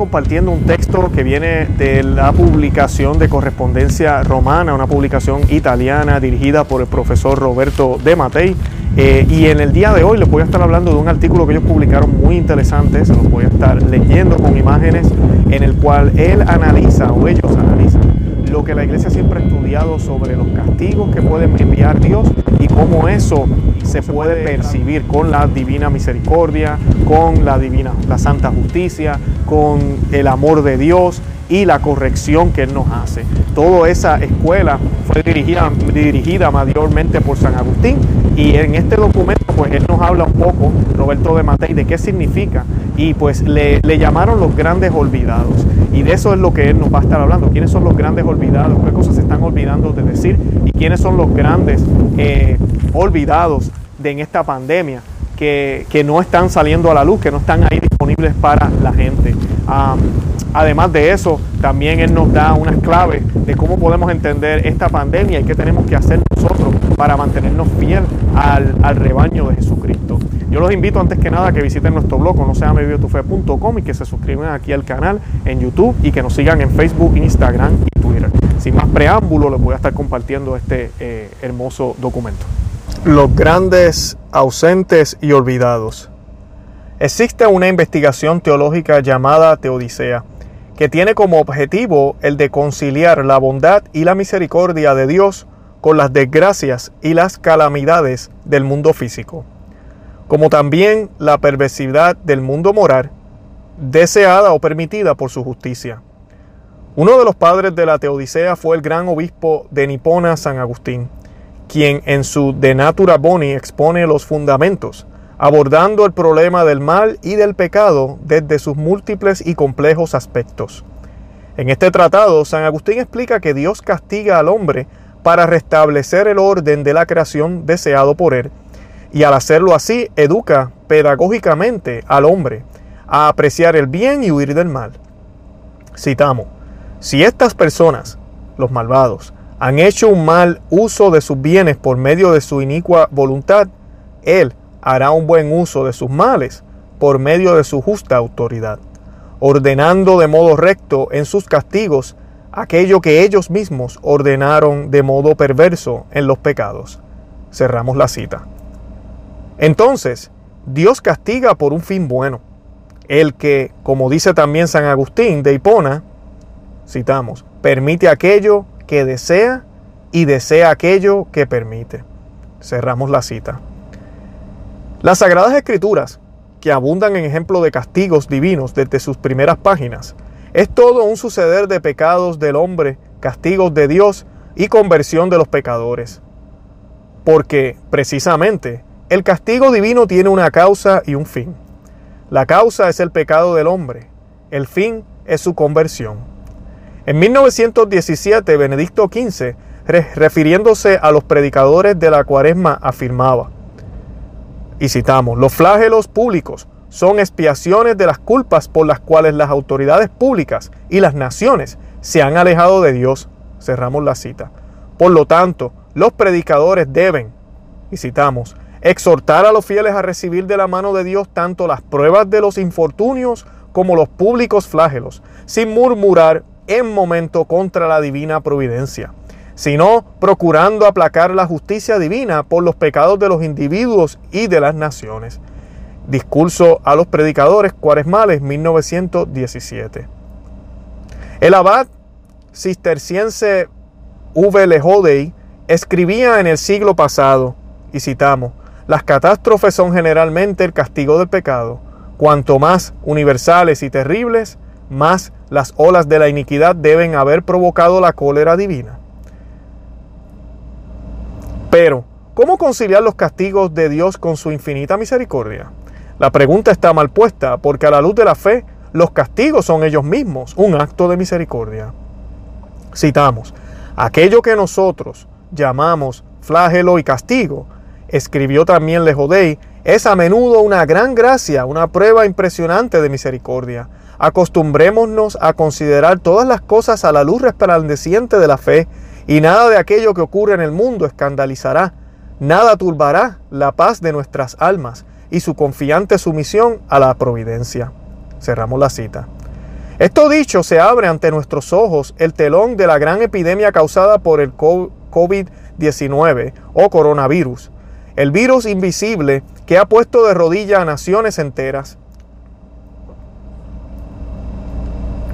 compartiendo un texto que viene de la publicación de correspondencia romana, una publicación italiana dirigida por el profesor Roberto de Matei. Eh, y en el día de hoy les voy a estar hablando de un artículo que ellos publicaron muy interesante, se los voy a estar leyendo con imágenes, en el cual él analiza o ellos analizan lo que la iglesia siempre ha estudiado sobre los castigos que puede enviar Dios y cómo eso se puede percibir con la divina misericordia, con la divina, la santa justicia, con el amor de Dios y la corrección que Él nos hace. Toda esa escuela fue dirigida, dirigida mayormente por San Agustín y en este documento pues Él nos habla un poco, Roberto de Matei, de qué significa y pues le, le llamaron los grandes olvidados. Y de eso es lo que Él nos va a estar hablando. ¿Quiénes son los grandes olvidados? ¿Qué cosas se están olvidando de decir? ¿Y quiénes son los grandes eh, olvidados de en esta pandemia? Que, que, no están saliendo a la luz, que no están ahí para la gente. Además de eso, también Él nos da unas claves de cómo podemos entender esta pandemia y qué tenemos que hacer nosotros para mantenernos fiel al, rebaño de Jesucristo. Yo los invito antes que nada a que visiten nuestro blog no y que se suscriban aquí al canal en YouTube y que nos sigan en Facebook, Instagram y Twitter. Sin más preámbulo, les voy a estar compartiendo este eh, hermoso documento. Los grandes ausentes y olvidados. Existe una investigación teológica llamada Teodicea que tiene como objetivo el de conciliar la bondad y la misericordia de Dios con las desgracias y las calamidades del mundo físico, como también la perversidad del mundo moral, deseada o permitida por su justicia. Uno de los padres de la Teodicea fue el gran obispo de Nipona, San Agustín, quien en su De Natura Boni expone los fundamentos abordando el problema del mal y del pecado desde sus múltiples y complejos aspectos. En este tratado, San Agustín explica que Dios castiga al hombre para restablecer el orden de la creación deseado por él, y al hacerlo así educa pedagógicamente al hombre a apreciar el bien y huir del mal. Citamos, si estas personas, los malvados, han hecho un mal uso de sus bienes por medio de su inicua voluntad, Él, hará un buen uso de sus males por medio de su justa autoridad, ordenando de modo recto en sus castigos aquello que ellos mismos ordenaron de modo perverso en los pecados. Cerramos la cita. Entonces, Dios castiga por un fin bueno, el que, como dice también San Agustín de Hipona, citamos, permite aquello que desea y desea aquello que permite. Cerramos la cita. Las Sagradas Escrituras, que abundan en ejemplos de castigos divinos desde sus primeras páginas, es todo un suceder de pecados del hombre, castigos de Dios y conversión de los pecadores. Porque, precisamente, el castigo divino tiene una causa y un fin. La causa es el pecado del hombre, el fin es su conversión. En 1917, Benedicto XV, refiriéndose a los predicadores de la cuaresma, afirmaba, y citamos, los flagelos públicos son expiaciones de las culpas por las cuales las autoridades públicas y las naciones se han alejado de Dios. Cerramos la cita. Por lo tanto, los predicadores deben, y citamos, exhortar a los fieles a recibir de la mano de Dios tanto las pruebas de los infortunios como los públicos flagelos, sin murmurar en momento contra la divina providencia sino procurando aplacar la justicia divina por los pecados de los individuos y de las naciones. Discurso a los predicadores cuaresmales 1917. El abad cisterciense V. Lejodei escribía en el siglo pasado, y citamos, las catástrofes son generalmente el castigo del pecado. Cuanto más universales y terribles, más las olas de la iniquidad deben haber provocado la cólera divina. Pero, ¿cómo conciliar los castigos de Dios con su infinita misericordia? La pregunta está mal puesta porque a la luz de la fe, los castigos son ellos mismos un acto de misericordia. Citamos, aquello que nosotros llamamos flagelo y castigo, escribió también Lejodei, es a menudo una gran gracia, una prueba impresionante de misericordia. Acostumbrémonos a considerar todas las cosas a la luz resplandeciente de la fe y nada de aquello que ocurre en el mundo escandalizará, nada turbará la paz de nuestras almas y su confiante sumisión a la providencia. Cerramos la cita. Esto dicho, se abre ante nuestros ojos el telón de la gran epidemia causada por el COVID-19 o coronavirus, el virus invisible que ha puesto de rodillas a naciones enteras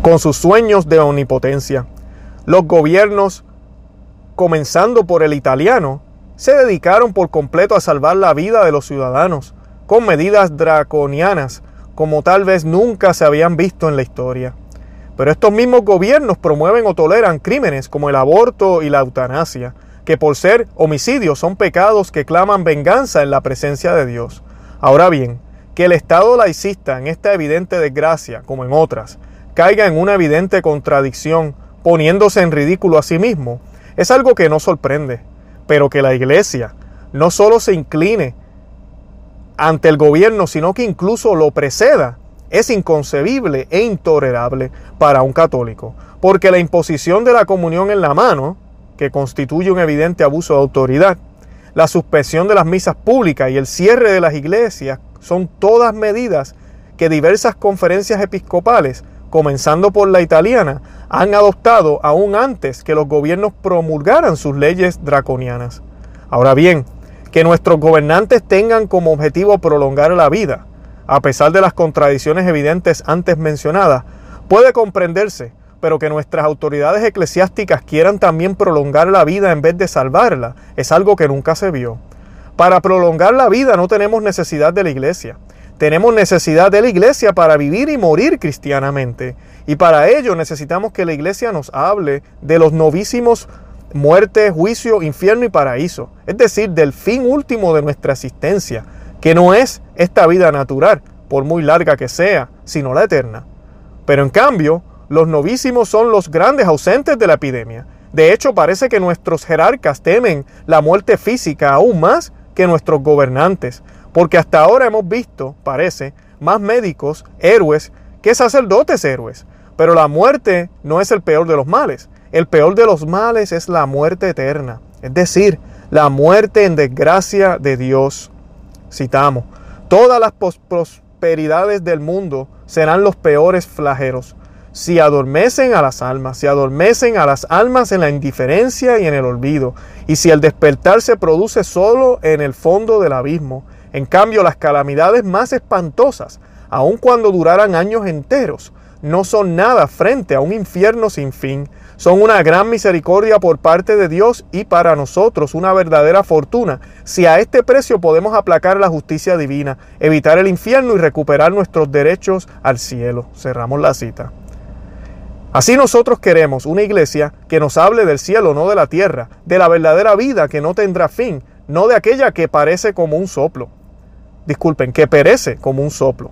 con sus sueños de omnipotencia. Los gobiernos, comenzando por el italiano, se dedicaron por completo a salvar la vida de los ciudadanos, con medidas draconianas como tal vez nunca se habían visto en la historia. Pero estos mismos gobiernos promueven o toleran crímenes como el aborto y la eutanasia, que por ser homicidios son pecados que claman venganza en la presencia de Dios. Ahora bien, que el Estado laicista en esta evidente desgracia, como en otras, caiga en una evidente contradicción, poniéndose en ridículo a sí mismo, es algo que no sorprende, pero que la Iglesia no solo se incline ante el gobierno, sino que incluso lo preceda, es inconcebible e intolerable para un católico, porque la imposición de la comunión en la mano, que constituye un evidente abuso de autoridad, la suspensión de las misas públicas y el cierre de las iglesias son todas medidas que diversas conferencias episcopales comenzando por la italiana, han adoptado aún antes que los gobiernos promulgaran sus leyes draconianas. Ahora bien, que nuestros gobernantes tengan como objetivo prolongar la vida, a pesar de las contradicciones evidentes antes mencionadas, puede comprenderse, pero que nuestras autoridades eclesiásticas quieran también prolongar la vida en vez de salvarla, es algo que nunca se vio. Para prolongar la vida no tenemos necesidad de la iglesia. Tenemos necesidad de la iglesia para vivir y morir cristianamente. Y para ello necesitamos que la iglesia nos hable de los novísimos muerte, juicio, infierno y paraíso. Es decir, del fin último de nuestra existencia, que no es esta vida natural, por muy larga que sea, sino la eterna. Pero en cambio, los novísimos son los grandes ausentes de la epidemia. De hecho, parece que nuestros jerarcas temen la muerte física aún más que nuestros gobernantes, porque hasta ahora hemos visto, parece, más médicos héroes que sacerdotes héroes. Pero la muerte no es el peor de los males. El peor de los males es la muerte eterna, es decir, la muerte en desgracia de Dios. Citamos, todas las prosperidades del mundo serán los peores flageros. Si adormecen a las almas, si adormecen a las almas en la indiferencia y en el olvido, y si el despertar se produce solo en el fondo del abismo, en cambio, las calamidades más espantosas, aun cuando duraran años enteros, no son nada frente a un infierno sin fin. Son una gran misericordia por parte de Dios y para nosotros una verdadera fortuna si a este precio podemos aplacar la justicia divina, evitar el infierno y recuperar nuestros derechos al cielo. Cerramos la cita. Así nosotros queremos una iglesia que nos hable del cielo, no de la tierra, de la verdadera vida que no tendrá fin, no de aquella que parece como un soplo disculpen, que perece como un soplo.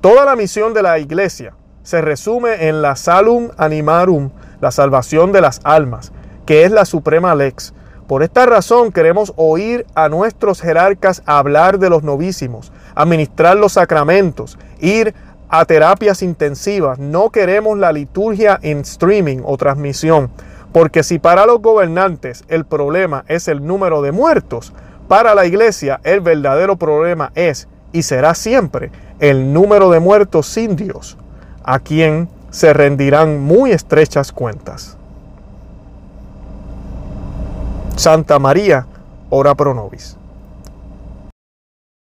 Toda la misión de la iglesia se resume en la salum animarum, la salvación de las almas, que es la suprema lex. Por esta razón queremos oír a nuestros jerarcas hablar de los novísimos, administrar los sacramentos, ir a terapias intensivas. No queremos la liturgia en streaming o transmisión, porque si para los gobernantes el problema es el número de muertos, para la iglesia el verdadero problema es y será siempre el número de muertos sin Dios, a quien se rendirán muy estrechas cuentas. Santa María, ora pro nobis.